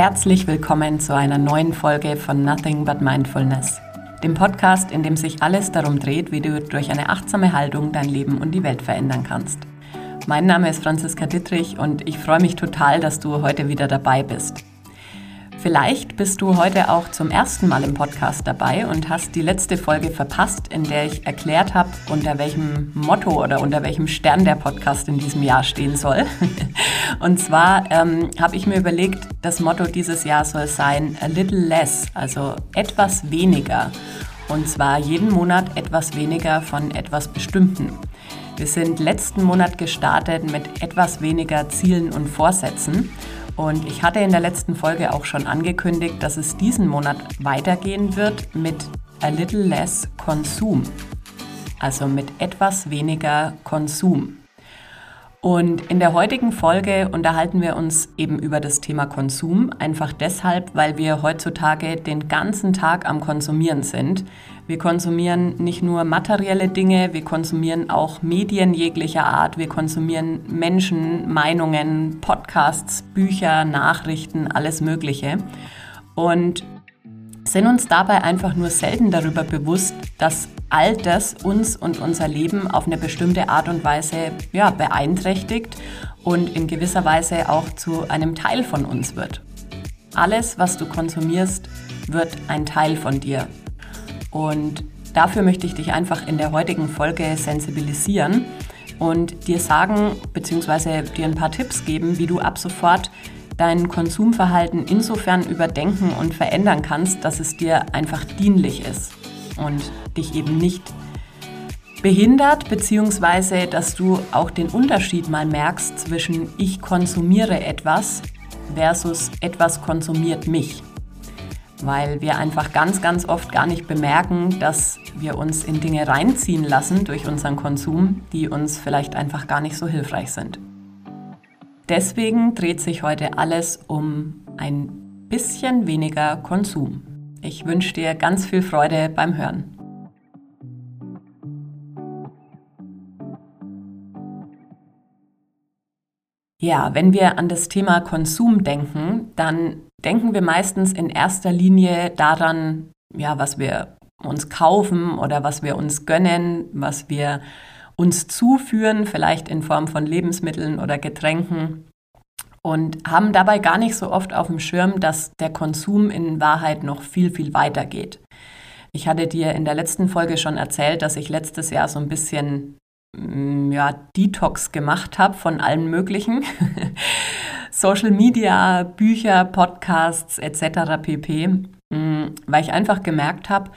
Herzlich willkommen zu einer neuen Folge von Nothing But Mindfulness, dem Podcast, in dem sich alles darum dreht, wie du durch eine achtsame Haltung dein Leben und die Welt verändern kannst. Mein Name ist Franziska Dittrich und ich freue mich total, dass du heute wieder dabei bist. Vielleicht bist du heute auch zum ersten Mal im Podcast dabei und hast die letzte Folge verpasst, in der ich erklärt habe, unter welchem Motto oder unter welchem Stern der Podcast in diesem Jahr stehen soll. Und zwar ähm, habe ich mir überlegt, das Motto dieses Jahr soll sein A Little Less, also etwas weniger. Und zwar jeden Monat etwas weniger von etwas Bestimmten. Wir sind letzten Monat gestartet mit etwas weniger Zielen und Vorsätzen. Und ich hatte in der letzten Folge auch schon angekündigt, dass es diesen Monat weitergehen wird mit a little less Konsum. Also mit etwas weniger Konsum. Und in der heutigen Folge unterhalten wir uns eben über das Thema Konsum, einfach deshalb, weil wir heutzutage den ganzen Tag am Konsumieren sind. Wir konsumieren nicht nur materielle Dinge, wir konsumieren auch Medien jeglicher Art, wir konsumieren Menschen, Meinungen, Podcasts, Bücher, Nachrichten, alles Mögliche. Und sind uns dabei einfach nur selten darüber bewusst, dass all das uns und unser Leben auf eine bestimmte Art und Weise ja, beeinträchtigt und in gewisser Weise auch zu einem Teil von uns wird. Alles, was du konsumierst, wird ein Teil von dir. Und dafür möchte ich dich einfach in der heutigen Folge sensibilisieren und dir sagen bzw. dir ein paar Tipps geben, wie du ab sofort dein Konsumverhalten insofern überdenken und verändern kannst, dass es dir einfach dienlich ist und dich eben nicht behindert, beziehungsweise dass du auch den Unterschied mal merkst zwischen ich konsumiere etwas versus etwas konsumiert mich. Weil wir einfach ganz, ganz oft gar nicht bemerken, dass wir uns in Dinge reinziehen lassen durch unseren Konsum, die uns vielleicht einfach gar nicht so hilfreich sind. Deswegen dreht sich heute alles um ein bisschen weniger Konsum. Ich wünsche dir ganz viel Freude beim Hören. Ja, wenn wir an das Thema Konsum denken, dann denken wir meistens in erster Linie daran, ja, was wir uns kaufen oder was wir uns gönnen, was wir uns zuführen, vielleicht in Form von Lebensmitteln oder Getränken und haben dabei gar nicht so oft auf dem Schirm, dass der Konsum in Wahrheit noch viel, viel weiter geht. Ich hatte dir in der letzten Folge schon erzählt, dass ich letztes Jahr so ein bisschen mm, ja, Detox gemacht habe von allen möglichen. Social Media, Bücher, Podcasts etc. pp. Mm, weil ich einfach gemerkt habe,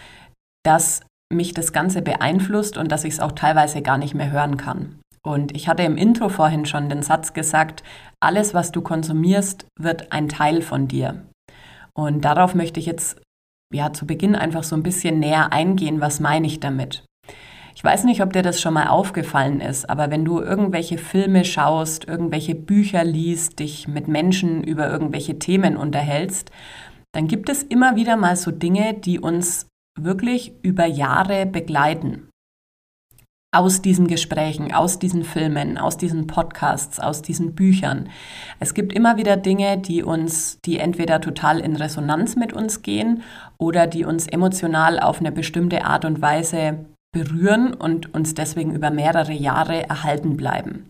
dass mich das Ganze beeinflusst und dass ich es auch teilweise gar nicht mehr hören kann. Und ich hatte im Intro vorhin schon den Satz gesagt, alles, was du konsumierst, wird ein Teil von dir. Und darauf möchte ich jetzt ja zu Beginn einfach so ein bisschen näher eingehen, was meine ich damit. Ich weiß nicht, ob dir das schon mal aufgefallen ist, aber wenn du irgendwelche Filme schaust, irgendwelche Bücher liest, dich mit Menschen über irgendwelche Themen unterhältst, dann gibt es immer wieder mal so Dinge, die uns wirklich über Jahre begleiten aus diesen Gesprächen, aus diesen Filmen, aus diesen Podcasts, aus diesen Büchern. Es gibt immer wieder Dinge, die uns, die entweder total in Resonanz mit uns gehen oder die uns emotional auf eine bestimmte Art und Weise berühren und uns deswegen über mehrere Jahre erhalten bleiben.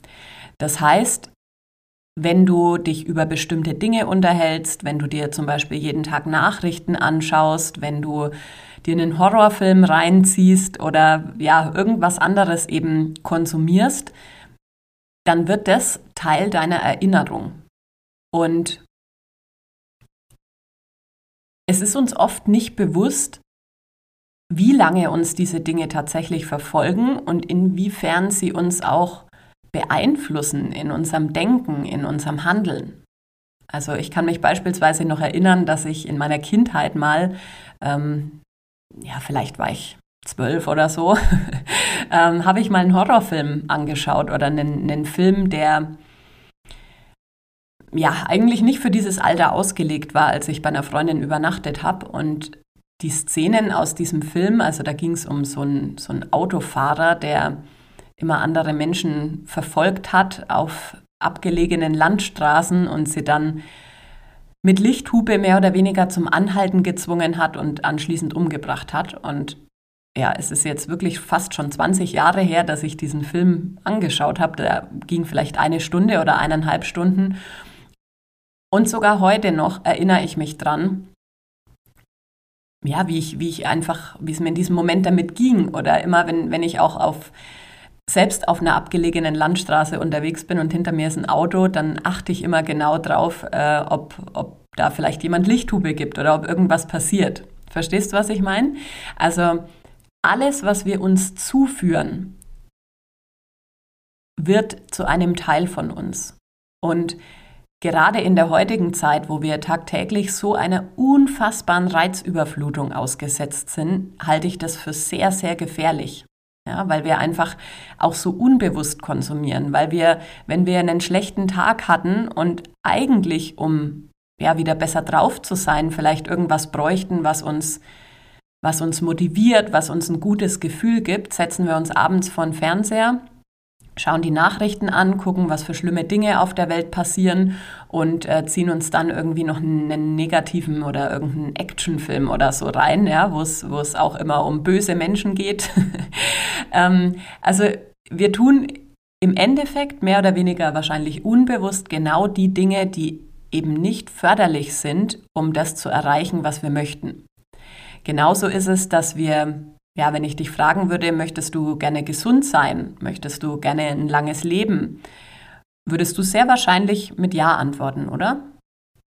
Das heißt, wenn du dich über bestimmte Dinge unterhältst, wenn du dir zum Beispiel jeden Tag Nachrichten anschaust, wenn du dir einen Horrorfilm reinziehst oder ja, irgendwas anderes eben konsumierst, dann wird das Teil deiner Erinnerung. Und es ist uns oft nicht bewusst, wie lange uns diese Dinge tatsächlich verfolgen und inwiefern sie uns auch beeinflussen in unserem Denken, in unserem Handeln. Also ich kann mich beispielsweise noch erinnern, dass ich in meiner Kindheit mal ähm, ja, vielleicht war ich zwölf oder so, ähm, habe ich mal einen Horrorfilm angeschaut oder einen, einen Film, der ja eigentlich nicht für dieses Alter ausgelegt war, als ich bei einer Freundin übernachtet habe. Und die Szenen aus diesem Film, also da ging es um so einen, so einen Autofahrer, der immer andere Menschen verfolgt hat auf abgelegenen Landstraßen und sie dann mit Lichthupe mehr oder weniger zum Anhalten gezwungen hat und anschließend umgebracht hat. Und ja, es ist jetzt wirklich fast schon 20 Jahre her, dass ich diesen Film angeschaut habe. Der ging vielleicht eine Stunde oder eineinhalb Stunden. Und sogar heute noch erinnere ich mich dran, ja, wie ich, wie ich einfach, wie es mir in diesem Moment damit ging. Oder immer, wenn, wenn ich auch auf selbst auf einer abgelegenen Landstraße unterwegs bin und hinter mir ist ein Auto, dann achte ich immer genau drauf, äh, ob, ob da vielleicht jemand Lichthube gibt oder ob irgendwas passiert. Verstehst du, was ich meine? Also alles, was wir uns zuführen, wird zu einem Teil von uns. Und gerade in der heutigen Zeit, wo wir tagtäglich so einer unfassbaren Reizüberflutung ausgesetzt sind, halte ich das für sehr, sehr gefährlich. Ja, weil wir einfach auch so unbewusst konsumieren, weil wir, wenn wir einen schlechten Tag hatten und eigentlich, um ja, wieder besser drauf zu sein, vielleicht irgendwas bräuchten, was uns, was uns motiviert, was uns ein gutes Gefühl gibt, setzen wir uns abends vor den Fernseher schauen die Nachrichten an, gucken, was für schlimme Dinge auf der Welt passieren und äh, ziehen uns dann irgendwie noch einen negativen oder irgendeinen Actionfilm oder so rein, ja, wo es wo es auch immer um böse Menschen geht. ähm, also wir tun im Endeffekt mehr oder weniger wahrscheinlich unbewusst genau die Dinge, die eben nicht förderlich sind, um das zu erreichen, was wir möchten. Genauso ist es, dass wir ja, wenn ich dich fragen würde, möchtest du gerne gesund sein? Möchtest du gerne ein langes Leben? Würdest du sehr wahrscheinlich mit Ja antworten, oder?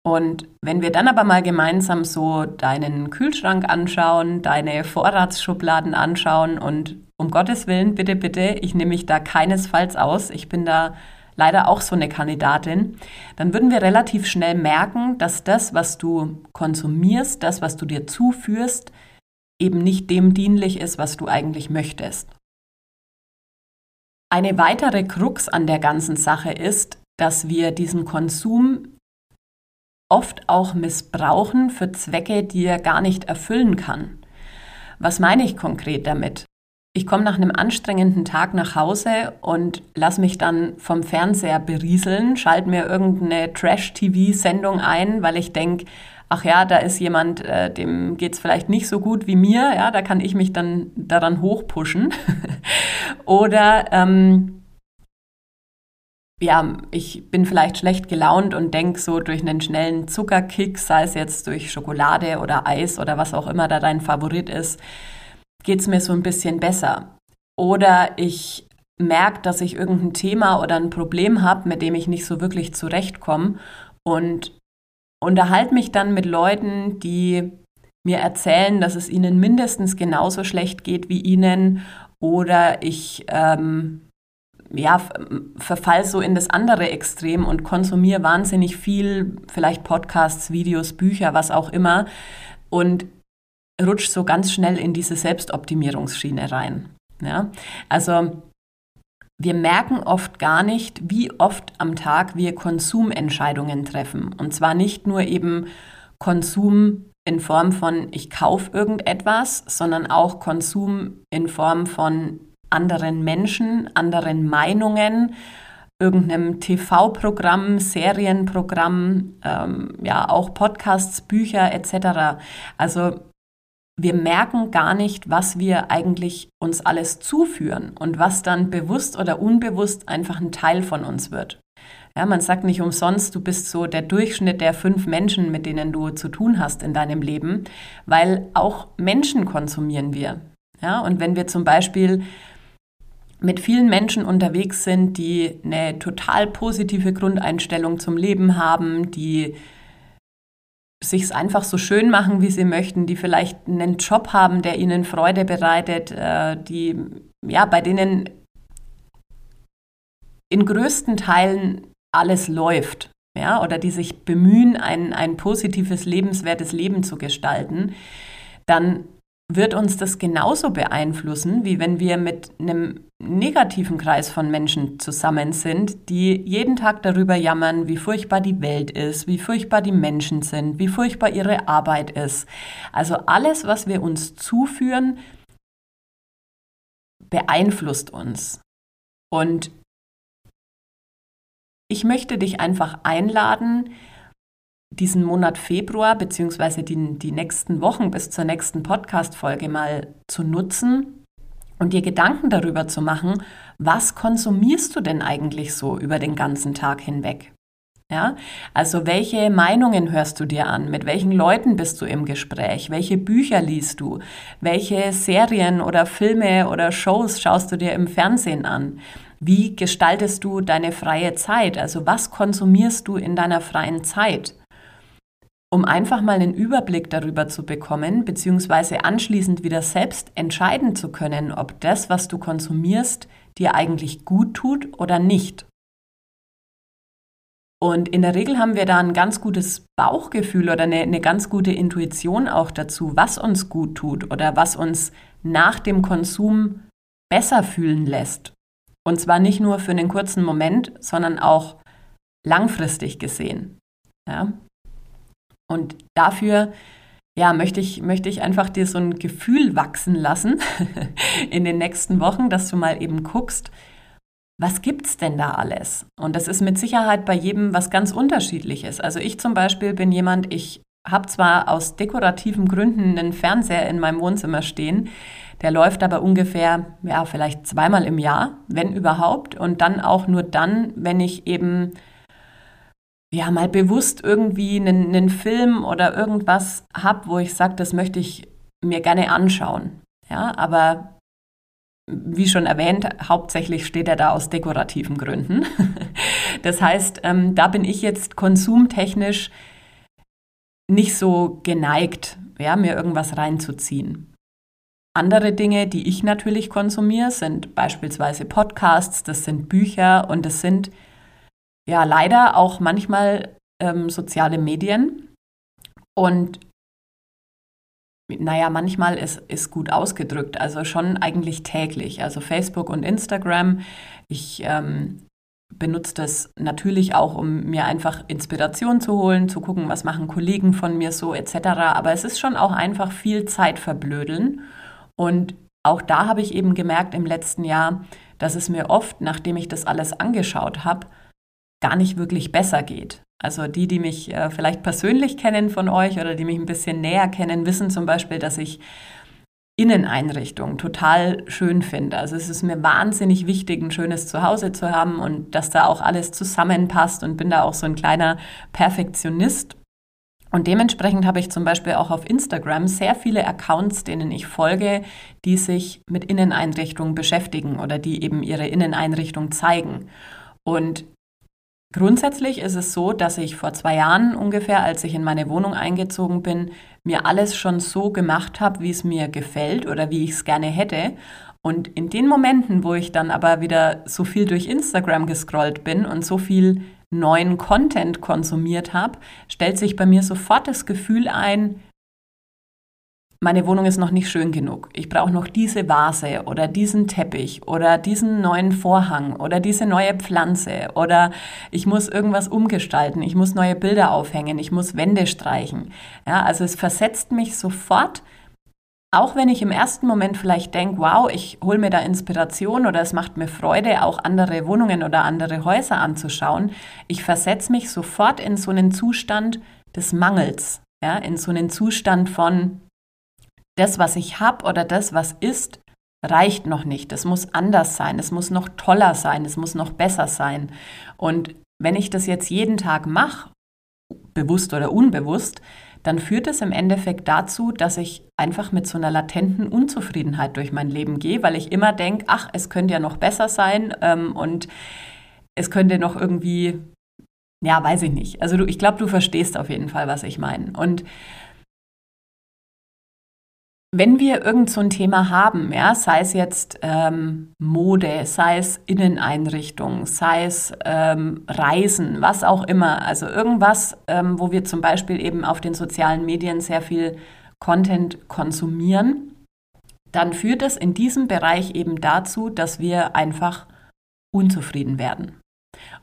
Und wenn wir dann aber mal gemeinsam so deinen Kühlschrank anschauen, deine Vorratsschubladen anschauen und um Gottes Willen, bitte, bitte, ich nehme mich da keinesfalls aus, ich bin da leider auch so eine Kandidatin, dann würden wir relativ schnell merken, dass das, was du konsumierst, das, was du dir zuführst, eben nicht dem dienlich ist, was du eigentlich möchtest. Eine weitere Krux an der ganzen Sache ist, dass wir diesen Konsum oft auch missbrauchen für Zwecke, die er gar nicht erfüllen kann. Was meine ich konkret damit? Ich komme nach einem anstrengenden Tag nach Hause und lass mich dann vom Fernseher berieseln, schalte mir irgendeine Trash-TV-Sendung ein, weil ich denke, ach ja, da ist jemand, äh, dem es vielleicht nicht so gut wie mir, ja, da kann ich mich dann daran hochpushen. Oder ähm, ja, ich bin vielleicht schlecht gelaunt und denke so durch einen schnellen Zuckerkick, sei es jetzt durch Schokolade oder Eis oder was auch immer da dein Favorit ist, geht es mir so ein bisschen besser. Oder ich merke, dass ich irgendein Thema oder ein Problem habe, mit dem ich nicht so wirklich zurechtkomme und unterhalte mich dann mit Leuten, die mir erzählen, dass es ihnen mindestens genauso schlecht geht wie ihnen oder ich ähm, ja, verfall so in das andere Extrem und konsumiere wahnsinnig viel, vielleicht Podcasts, Videos, Bücher, was auch immer und rutsche so ganz schnell in diese Selbstoptimierungsschiene rein. Ja? Also wir merken oft gar nicht, wie oft am Tag wir Konsumentscheidungen treffen. Und zwar nicht nur eben Konsum in Form von ich kaufe irgendetwas, sondern auch Konsum in Form von anderen Menschen, anderen Meinungen, irgendeinem TV-Programm, Serienprogramm, ähm, ja auch Podcasts, Bücher etc. Also wir merken gar nicht, was wir eigentlich uns alles zuführen und was dann bewusst oder unbewusst einfach ein Teil von uns wird. Ja, man sagt nicht umsonst, du bist so der Durchschnitt der fünf Menschen, mit denen du zu tun hast in deinem Leben, weil auch Menschen konsumieren wir. Ja, und wenn wir zum Beispiel mit vielen Menschen unterwegs sind, die eine total positive Grundeinstellung zum Leben haben, die sich es einfach so schön machen, wie sie möchten, die vielleicht einen Job haben, der ihnen Freude bereitet, äh, die ja bei denen in größten Teilen alles läuft, ja, oder die sich bemühen, ein, ein positives, lebenswertes Leben zu gestalten, dann wird uns das genauso beeinflussen, wie wenn wir mit einem negativen Kreis von Menschen zusammen sind, die jeden Tag darüber jammern, wie furchtbar die Welt ist, wie furchtbar die Menschen sind, wie furchtbar ihre Arbeit ist. Also alles, was wir uns zuführen, beeinflusst uns. Und ich möchte dich einfach einladen, diesen Monat Februar beziehungsweise die, die nächsten Wochen bis zur nächsten Podcast-Folge mal zu nutzen und dir Gedanken darüber zu machen, was konsumierst du denn eigentlich so über den ganzen Tag hinweg? Ja, also welche Meinungen hörst du dir an? Mit welchen Leuten bist du im Gespräch? Welche Bücher liest du? Welche Serien oder Filme oder Shows schaust du dir im Fernsehen an? Wie gestaltest du deine freie Zeit? Also was konsumierst du in deiner freien Zeit? Um einfach mal einen Überblick darüber zu bekommen, beziehungsweise anschließend wieder selbst entscheiden zu können, ob das, was du konsumierst, dir eigentlich gut tut oder nicht. Und in der Regel haben wir da ein ganz gutes Bauchgefühl oder eine, eine, ganz gute Intuition auch dazu, was uns gut tut oder was uns nach dem Konsum besser fühlen lässt. Und zwar nicht nur für einen kurzen Moment, sondern auch langfristig gesehen. Ja? Und dafür ja, möchte ich, möchte ich einfach dir so ein Gefühl wachsen lassen in den nächsten Wochen, dass du mal eben guckst, was gibt's denn da alles? Und das ist mit Sicherheit bei jedem was ganz unterschiedliches. Also ich zum Beispiel bin jemand, ich habe zwar aus dekorativen Gründen einen Fernseher in meinem Wohnzimmer stehen, der läuft aber ungefähr, ja, vielleicht zweimal im Jahr, wenn überhaupt. Und dann auch nur dann, wenn ich eben, ja, mal bewusst irgendwie einen, einen Film oder irgendwas habe, wo ich sage, das möchte ich mir gerne anschauen. Ja, aber wie schon erwähnt, hauptsächlich steht er da aus dekorativen Gründen. das heißt, ähm, da bin ich jetzt konsumtechnisch nicht so geneigt, ja, mir irgendwas reinzuziehen. Andere Dinge, die ich natürlich konsumiere, sind beispielsweise Podcasts, das sind Bücher und das sind ja leider auch manchmal ähm, soziale Medien. Und naja, manchmal ist, ist gut ausgedrückt, also schon eigentlich täglich. Also Facebook und Instagram. Ich ähm, benutze das natürlich auch, um mir einfach Inspiration zu holen, zu gucken, was machen Kollegen von mir so etc. Aber es ist schon auch einfach viel Zeit verblödeln. Und auch da habe ich eben gemerkt im letzten Jahr, dass es mir oft, nachdem ich das alles angeschaut habe, gar nicht wirklich besser geht. Also die, die mich äh, vielleicht persönlich kennen von euch oder die mich ein bisschen näher kennen, wissen zum Beispiel, dass ich Inneneinrichtungen total schön finde. Also es ist mir wahnsinnig wichtig, ein schönes Zuhause zu haben und dass da auch alles zusammenpasst und bin da auch so ein kleiner Perfektionist. Und dementsprechend habe ich zum Beispiel auch auf Instagram sehr viele Accounts, denen ich folge, die sich mit Inneneinrichtungen beschäftigen oder die eben ihre Inneneinrichtung zeigen. Und Grundsätzlich ist es so, dass ich vor zwei Jahren ungefähr, als ich in meine Wohnung eingezogen bin, mir alles schon so gemacht habe, wie es mir gefällt oder wie ich es gerne hätte. Und in den Momenten, wo ich dann aber wieder so viel durch Instagram gescrollt bin und so viel neuen Content konsumiert habe, stellt sich bei mir sofort das Gefühl ein, meine Wohnung ist noch nicht schön genug. Ich brauche noch diese Vase oder diesen Teppich oder diesen neuen Vorhang oder diese neue Pflanze oder ich muss irgendwas umgestalten, ich muss neue Bilder aufhängen, ich muss Wände streichen. Ja, also es versetzt mich sofort, auch wenn ich im ersten Moment vielleicht denke, wow, ich hole mir da Inspiration oder es macht mir Freude, auch andere Wohnungen oder andere Häuser anzuschauen, ich versetze mich sofort in so einen Zustand des Mangels, ja, in so einen Zustand von das, was ich habe oder das, was ist, reicht noch nicht. Es muss anders sein, es muss noch toller sein, es muss noch besser sein. Und wenn ich das jetzt jeden Tag mache, bewusst oder unbewusst, dann führt es im Endeffekt dazu, dass ich einfach mit so einer latenten Unzufriedenheit durch mein Leben gehe, weil ich immer denke, ach, es könnte ja noch besser sein ähm, und es könnte noch irgendwie, ja, weiß ich nicht. Also du, ich glaube, du verstehst auf jeden Fall, was ich meine. Und wenn wir irgend so ein Thema haben, ja, sei es jetzt ähm, Mode, sei es Inneneinrichtung, sei es ähm, Reisen, was auch immer, also irgendwas, ähm, wo wir zum Beispiel eben auf den sozialen Medien sehr viel Content konsumieren, dann führt es in diesem Bereich eben dazu, dass wir einfach unzufrieden werden.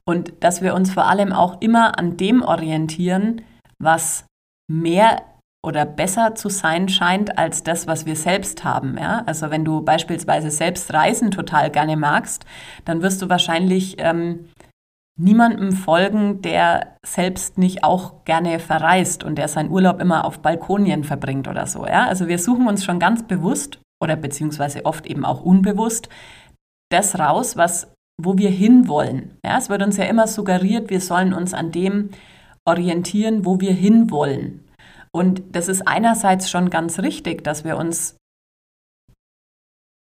Und dass wir uns vor allem auch immer an dem orientieren, was mehr oder besser zu sein scheint als das, was wir selbst haben. Ja? Also wenn du beispielsweise selbst Reisen total gerne magst, dann wirst du wahrscheinlich ähm, niemandem folgen, der selbst nicht auch gerne verreist und der seinen Urlaub immer auf Balkonien verbringt oder so. Ja? Also wir suchen uns schon ganz bewusst oder beziehungsweise oft eben auch unbewusst das raus, was, wo wir hinwollen. Ja? Es wird uns ja immer suggeriert, wir sollen uns an dem orientieren, wo wir hinwollen. Und das ist einerseits schon ganz richtig, dass wir uns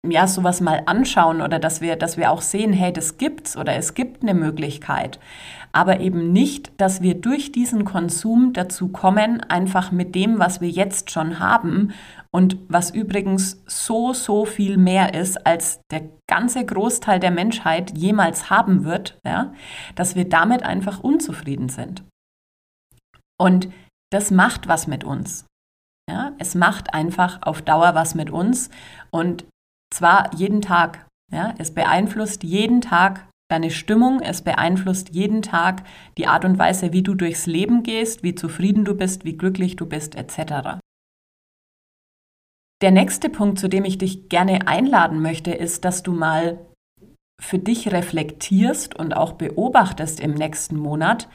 ja, sowas mal anschauen oder dass wir, dass wir auch sehen, hey, das gibt's oder es gibt eine Möglichkeit. Aber eben nicht, dass wir durch diesen Konsum dazu kommen, einfach mit dem, was wir jetzt schon haben und was übrigens so, so viel mehr ist, als der ganze Großteil der Menschheit jemals haben wird, ja, dass wir damit einfach unzufrieden sind. Und das macht was mit uns. Ja, es macht einfach auf Dauer was mit uns und zwar jeden Tag. Ja, es beeinflusst jeden Tag deine Stimmung, es beeinflusst jeden Tag die Art und Weise, wie du durchs Leben gehst, wie zufrieden du bist, wie glücklich du bist, etc. Der nächste Punkt, zu dem ich dich gerne einladen möchte, ist, dass du mal für dich reflektierst und auch beobachtest im nächsten Monat,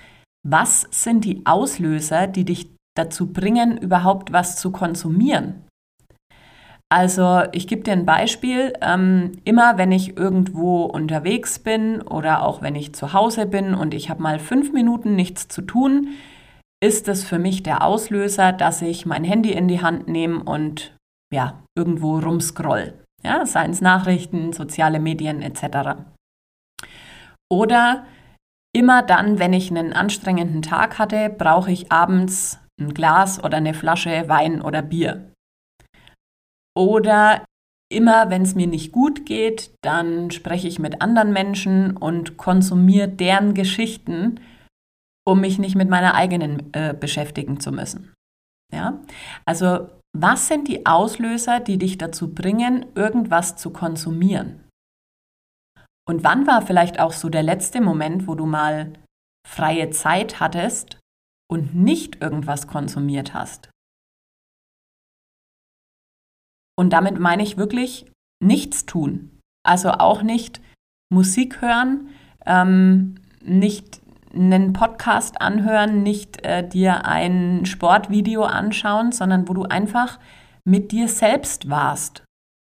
was sind die Auslöser, die dich dazu bringen, überhaupt was zu konsumieren? Also ich gebe dir ein Beispiel. Ähm, immer wenn ich irgendwo unterwegs bin oder auch wenn ich zu Hause bin und ich habe mal fünf Minuten nichts zu tun, ist es für mich der Auslöser, dass ich mein Handy in die Hand nehme und ja, irgendwo rumscroll. Ja, seien es Nachrichten, soziale Medien etc. Oder Immer dann, wenn ich einen anstrengenden Tag hatte, brauche ich abends ein Glas oder eine Flasche Wein oder Bier. Oder immer, wenn es mir nicht gut geht, dann spreche ich mit anderen Menschen und konsumiere deren Geschichten, um mich nicht mit meiner eigenen äh, beschäftigen zu müssen. Ja? Also, was sind die Auslöser, die dich dazu bringen, irgendwas zu konsumieren? Und wann war vielleicht auch so der letzte Moment, wo du mal freie Zeit hattest und nicht irgendwas konsumiert hast? Und damit meine ich wirklich nichts tun. Also auch nicht Musik hören, ähm, nicht einen Podcast anhören, nicht äh, dir ein Sportvideo anschauen, sondern wo du einfach mit dir selbst warst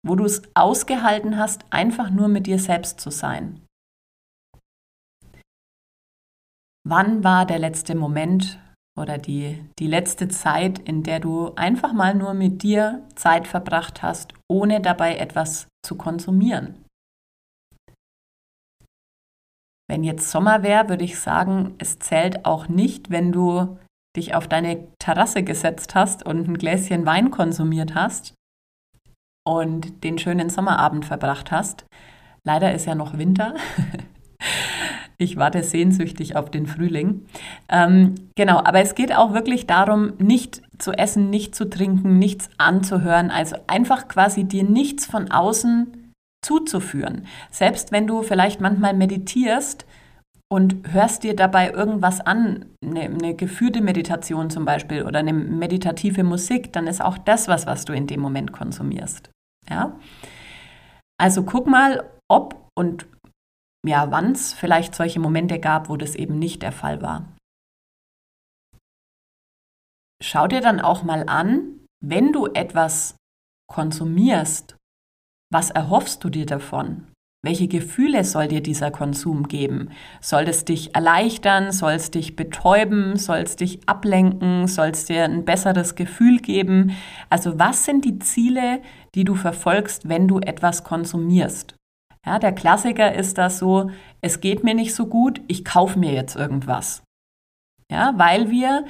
wo du es ausgehalten hast, einfach nur mit dir selbst zu sein. Wann war der letzte Moment oder die, die letzte Zeit, in der du einfach mal nur mit dir Zeit verbracht hast, ohne dabei etwas zu konsumieren? Wenn jetzt Sommer wäre, würde ich sagen, es zählt auch nicht, wenn du dich auf deine Terrasse gesetzt hast und ein Gläschen Wein konsumiert hast, und den schönen Sommerabend verbracht hast. Leider ist ja noch Winter. Ich warte sehnsüchtig auf den Frühling. Ähm, genau, aber es geht auch wirklich darum, nicht zu essen, nicht zu trinken, nichts anzuhören, also einfach quasi dir nichts von außen zuzuführen. Selbst wenn du vielleicht manchmal meditierst und hörst dir dabei irgendwas an, eine, eine geführte Meditation zum Beispiel oder eine meditative Musik, dann ist auch das was, was du in dem Moment konsumierst. Ja? Also guck mal, ob und ja, wann es vielleicht solche Momente gab, wo das eben nicht der Fall war. Schau dir dann auch mal an, wenn du etwas konsumierst, was erhoffst du dir davon? Welche Gefühle soll dir dieser Konsum geben? Soll es dich erleichtern? Soll es dich betäuben? Soll es dich ablenken? Soll es dir ein besseres Gefühl geben? Also was sind die Ziele, die du verfolgst, wenn du etwas konsumierst? Ja, der Klassiker ist das so, es geht mir nicht so gut, ich kaufe mir jetzt irgendwas. Ja, weil wir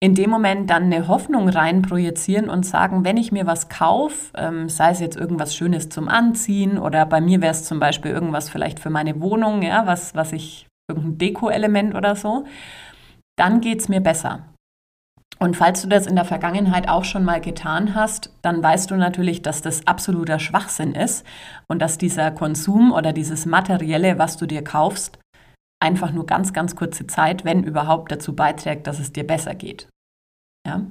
in dem Moment dann eine Hoffnung rein projizieren und sagen, wenn ich mir was kaufe, ähm, sei es jetzt irgendwas Schönes zum Anziehen oder bei mir wäre es zum Beispiel irgendwas vielleicht für meine Wohnung, ja, was, was ich, irgendein Deko-Element oder so, dann geht es mir besser. Und falls du das in der Vergangenheit auch schon mal getan hast, dann weißt du natürlich, dass das absoluter Schwachsinn ist und dass dieser Konsum oder dieses Materielle, was du dir kaufst, einfach nur ganz, ganz kurze Zeit, wenn überhaupt, dazu beiträgt, dass es dir besser geht. Ja?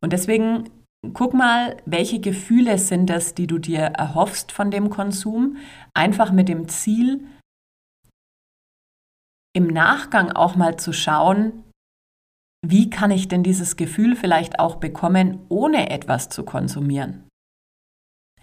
Und deswegen guck mal, welche Gefühle sind es, die du dir erhoffst von dem Konsum, einfach mit dem Ziel, im Nachgang auch mal zu schauen, wie kann ich denn dieses Gefühl vielleicht auch bekommen, ohne etwas zu konsumieren?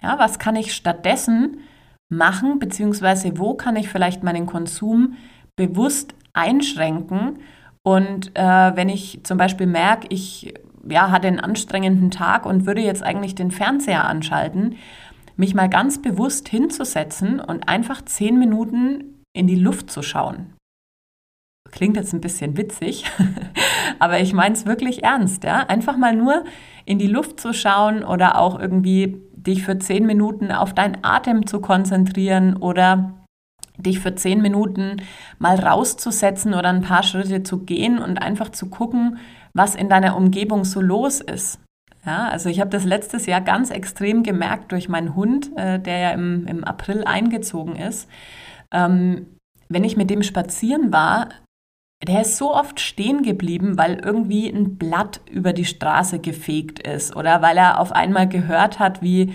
Ja, was kann ich stattdessen machen, beziehungsweise wo kann ich vielleicht meinen Konsum bewusst einschränken? Und äh, wenn ich zum Beispiel merke, ich ja, hatte einen anstrengenden Tag und würde jetzt eigentlich den Fernseher anschalten, mich mal ganz bewusst hinzusetzen und einfach zehn Minuten in die Luft zu schauen. Klingt jetzt ein bisschen witzig, aber ich meine es wirklich ernst. Ja? Einfach mal nur in die Luft zu schauen oder auch irgendwie dich für zehn Minuten auf deinen Atem zu konzentrieren oder dich für zehn Minuten mal rauszusetzen oder ein paar Schritte zu gehen und einfach zu gucken, was in deiner Umgebung so los ist. Ja, also ich habe das letztes Jahr ganz extrem gemerkt durch meinen Hund, äh, der ja im, im April eingezogen ist. Ähm, wenn ich mit dem spazieren war, der ist so oft stehen geblieben, weil irgendwie ein Blatt über die Straße gefegt ist oder weil er auf einmal gehört hat, wie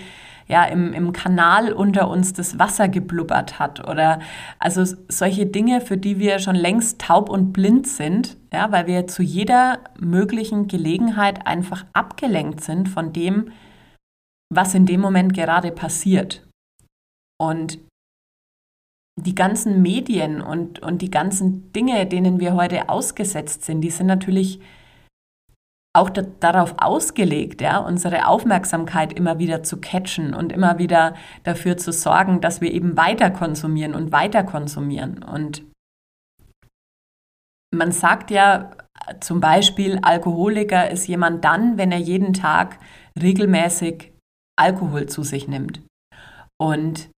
ja im, im Kanal unter uns das Wasser geblubbert hat oder also solche Dinge, für die wir schon längst taub und blind sind, ja, weil wir zu jeder möglichen Gelegenheit einfach abgelenkt sind von dem, was in dem Moment gerade passiert. Und die ganzen Medien und, und die ganzen Dinge, denen wir heute ausgesetzt sind, die sind natürlich auch da, darauf ausgelegt, ja, unsere Aufmerksamkeit immer wieder zu catchen und immer wieder dafür zu sorgen, dass wir eben weiter konsumieren und weiter konsumieren. Und man sagt ja zum Beispiel, Alkoholiker ist jemand dann, wenn er jeden Tag regelmäßig Alkohol zu sich nimmt. Und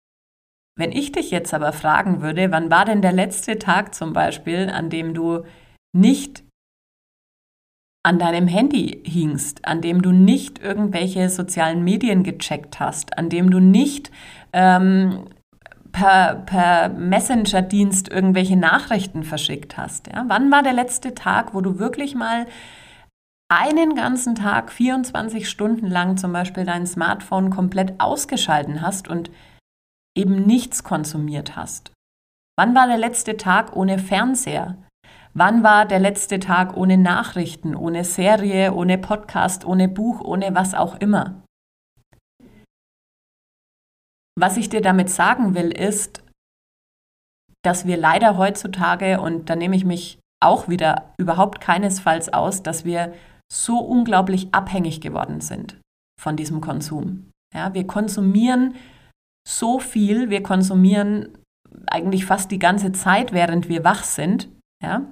wenn ich dich jetzt aber fragen würde, wann war denn der letzte Tag zum Beispiel, an dem du nicht an deinem Handy hingst, an dem du nicht irgendwelche sozialen Medien gecheckt hast, an dem du nicht ähm, per, per Messenger-Dienst irgendwelche Nachrichten verschickt hast. Ja? Wann war der letzte Tag, wo du wirklich mal einen ganzen Tag, 24 Stunden lang zum Beispiel dein Smartphone komplett ausgeschalten hast und eben nichts konsumiert hast? Wann war der letzte Tag ohne Fernseher? Wann war der letzte Tag ohne Nachrichten, ohne Serie, ohne Podcast, ohne Buch, ohne was auch immer? Was ich dir damit sagen will, ist, dass wir leider heutzutage, und da nehme ich mich auch wieder überhaupt keinesfalls aus, dass wir so unglaublich abhängig geworden sind von diesem Konsum. Ja, wir konsumieren so viel, wir konsumieren eigentlich fast die ganze Zeit, während wir wach sind. Ja?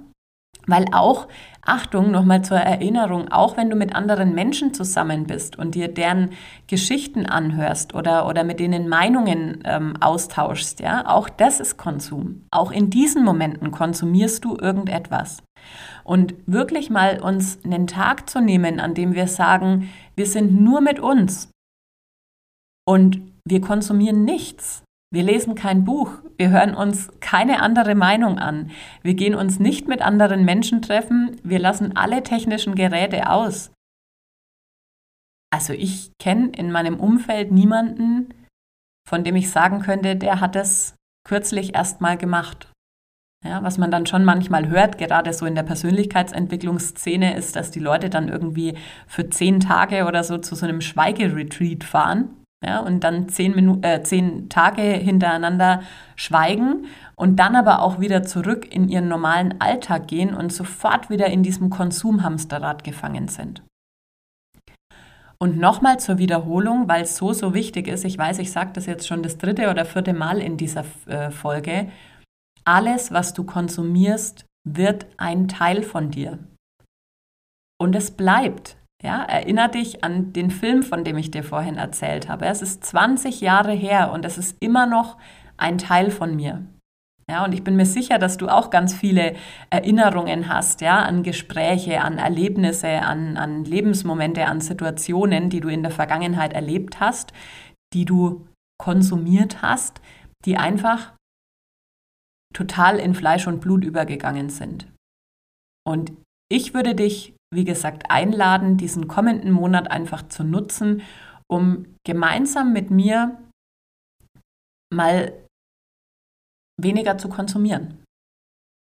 Weil auch, Achtung, nochmal zur Erinnerung, auch wenn du mit anderen Menschen zusammen bist und dir deren Geschichten anhörst oder, oder mit denen Meinungen ähm, austauschst, ja, auch das ist Konsum. Auch in diesen Momenten konsumierst du irgendetwas. Und wirklich mal uns einen Tag zu nehmen, an dem wir sagen, wir sind nur mit uns und wir konsumieren nichts. Wir lesen kein Buch, wir hören uns keine andere Meinung an, wir gehen uns nicht mit anderen Menschen treffen, wir lassen alle technischen Geräte aus. Also ich kenne in meinem Umfeld niemanden, von dem ich sagen könnte, der hat es kürzlich erst mal gemacht. Ja, was man dann schon manchmal hört, gerade so in der Persönlichkeitsentwicklungsszene, ist, dass die Leute dann irgendwie für zehn Tage oder so zu so einem Schweigeretreat fahren ja, und dann zehn, Minuten, äh, zehn Tage hintereinander schweigen und dann aber auch wieder zurück in ihren normalen Alltag gehen und sofort wieder in diesem Konsumhamsterrad gefangen sind. Und nochmal zur Wiederholung, weil es so, so wichtig ist, ich weiß, ich sage das jetzt schon das dritte oder vierte Mal in dieser äh, Folge, alles, was du konsumierst, wird ein Teil von dir. Und es bleibt. Ja, erinner dich an den Film, von dem ich dir vorhin erzählt habe. Es ist 20 Jahre her und es ist immer noch ein Teil von mir. Ja, und ich bin mir sicher, dass du auch ganz viele Erinnerungen hast, ja, an Gespräche, an Erlebnisse, an, an Lebensmomente, an Situationen, die du in der Vergangenheit erlebt hast, die du konsumiert hast, die einfach total in Fleisch und Blut übergegangen sind. Und ich würde dich wie gesagt, einladen, diesen kommenden Monat einfach zu nutzen, um gemeinsam mit mir mal weniger zu konsumieren.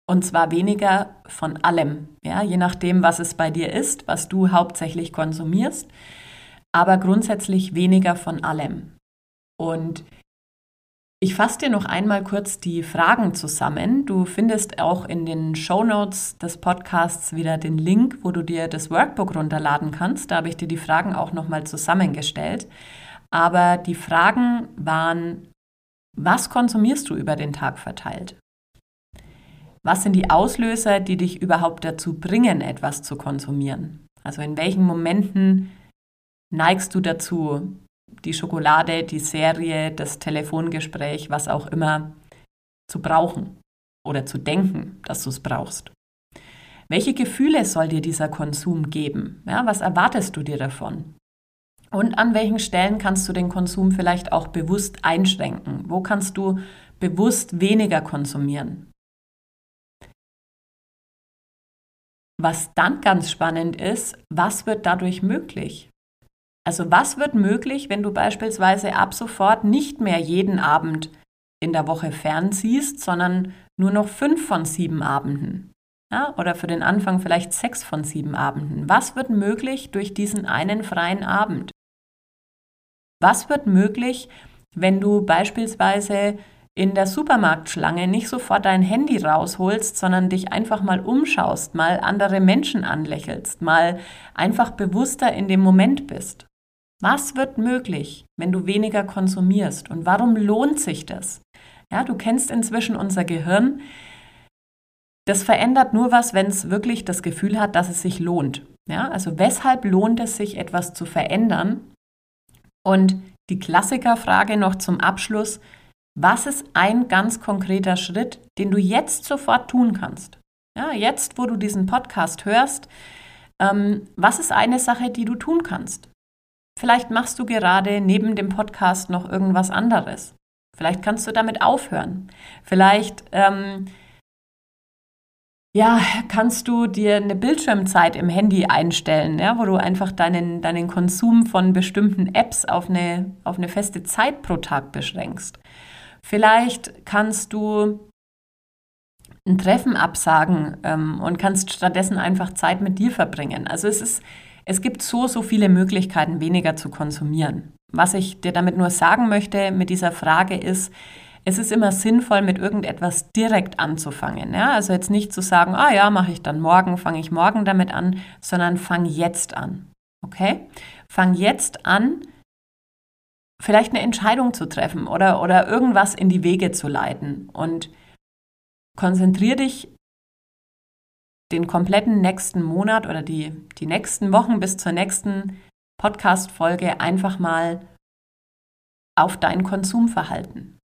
Und zwar weniger von allem, ja, je nachdem, was es bei dir ist, was du hauptsächlich konsumierst, aber grundsätzlich weniger von allem. Und ich fasse dir noch einmal kurz die Fragen zusammen. Du findest auch in den Show Notes des Podcasts wieder den Link, wo du dir das Workbook runterladen kannst. Da habe ich dir die Fragen auch nochmal zusammengestellt. Aber die Fragen waren, was konsumierst du über den Tag verteilt? Was sind die Auslöser, die dich überhaupt dazu bringen, etwas zu konsumieren? Also in welchen Momenten neigst du dazu, die Schokolade, die Serie, das Telefongespräch, was auch immer, zu brauchen oder zu denken, dass du es brauchst. Welche Gefühle soll dir dieser Konsum geben? Ja, was erwartest du dir davon? Und an welchen Stellen kannst du den Konsum vielleicht auch bewusst einschränken? Wo kannst du bewusst weniger konsumieren? Was dann ganz spannend ist, was wird dadurch möglich? Also was wird möglich, wenn du beispielsweise ab sofort nicht mehr jeden Abend in der Woche fernziehst, sondern nur noch fünf von sieben Abenden? Ja, oder für den Anfang vielleicht sechs von sieben Abenden. Was wird möglich durch diesen einen freien Abend? Was wird möglich, wenn du beispielsweise in der Supermarktschlange nicht sofort dein Handy rausholst, sondern dich einfach mal umschaust, mal andere Menschen anlächelst, mal einfach bewusster in dem Moment bist? Was wird möglich, wenn du weniger konsumierst und warum lohnt sich das? Ja, du kennst inzwischen unser Gehirn. Das verändert nur was, wenn es wirklich das Gefühl hat, dass es sich lohnt. Ja, also weshalb lohnt es sich, etwas zu verändern? Und die Klassikerfrage noch zum Abschluss. Was ist ein ganz konkreter Schritt, den du jetzt sofort tun kannst? Ja, jetzt, wo du diesen Podcast hörst, ähm, was ist eine Sache, die du tun kannst? Vielleicht machst du gerade neben dem Podcast noch irgendwas anderes. Vielleicht kannst du damit aufhören. Vielleicht ähm, ja, kannst du dir eine Bildschirmzeit im Handy einstellen, ja, wo du einfach deinen, deinen Konsum von bestimmten Apps auf eine, auf eine feste Zeit pro Tag beschränkst. Vielleicht kannst du ein Treffen absagen ähm, und kannst stattdessen einfach Zeit mit dir verbringen. Also es ist es gibt so, so viele Möglichkeiten, weniger zu konsumieren. Was ich dir damit nur sagen möchte mit dieser Frage ist, es ist immer sinnvoll, mit irgendetwas direkt anzufangen. Ja? Also jetzt nicht zu sagen, ah ja, mache ich dann morgen, fange ich morgen damit an, sondern fang jetzt an. Okay? Fang jetzt an, vielleicht eine Entscheidung zu treffen oder, oder irgendwas in die Wege zu leiten. Und konzentriere dich den kompletten nächsten Monat oder die, die nächsten Wochen bis zur nächsten Podcast-Folge einfach mal auf dein Konsumverhalten.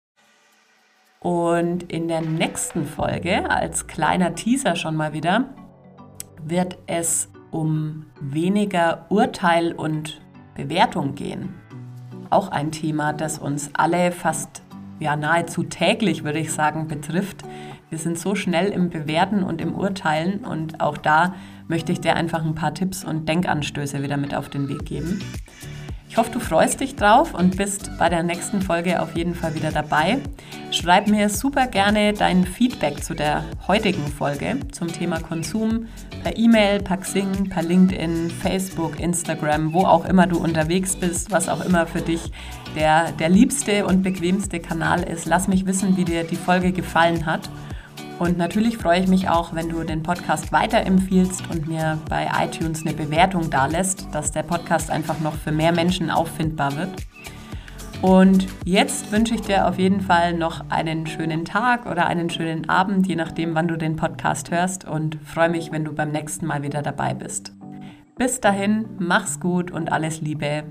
Und in der nächsten Folge, als kleiner Teaser schon mal wieder, wird es um weniger Urteil und Bewertung gehen. Auch ein Thema, das uns alle fast ja nahezu täglich, würde ich sagen, betrifft. Wir sind so schnell im Bewerten und im Urteilen und auch da möchte ich dir einfach ein paar Tipps und Denkanstöße wieder mit auf den Weg geben. Ich hoffe, du freust dich drauf und bist bei der nächsten Folge auf jeden Fall wieder dabei. Schreib mir super gerne dein Feedback zu der heutigen Folge zum Thema Konsum per E-Mail, per Xing, per LinkedIn, Facebook, Instagram, wo auch immer du unterwegs bist, was auch immer für dich der, der liebste und bequemste Kanal ist. Lass mich wissen, wie dir die Folge gefallen hat. Und natürlich freue ich mich auch, wenn du den Podcast weiterempfiehlst und mir bei iTunes eine Bewertung dalässt, dass der Podcast einfach noch für mehr Menschen auffindbar wird. Und jetzt wünsche ich dir auf jeden Fall noch einen schönen Tag oder einen schönen Abend, je nachdem, wann du den Podcast hörst und freue mich, wenn du beim nächsten Mal wieder dabei bist. Bis dahin, mach's gut und alles Liebe.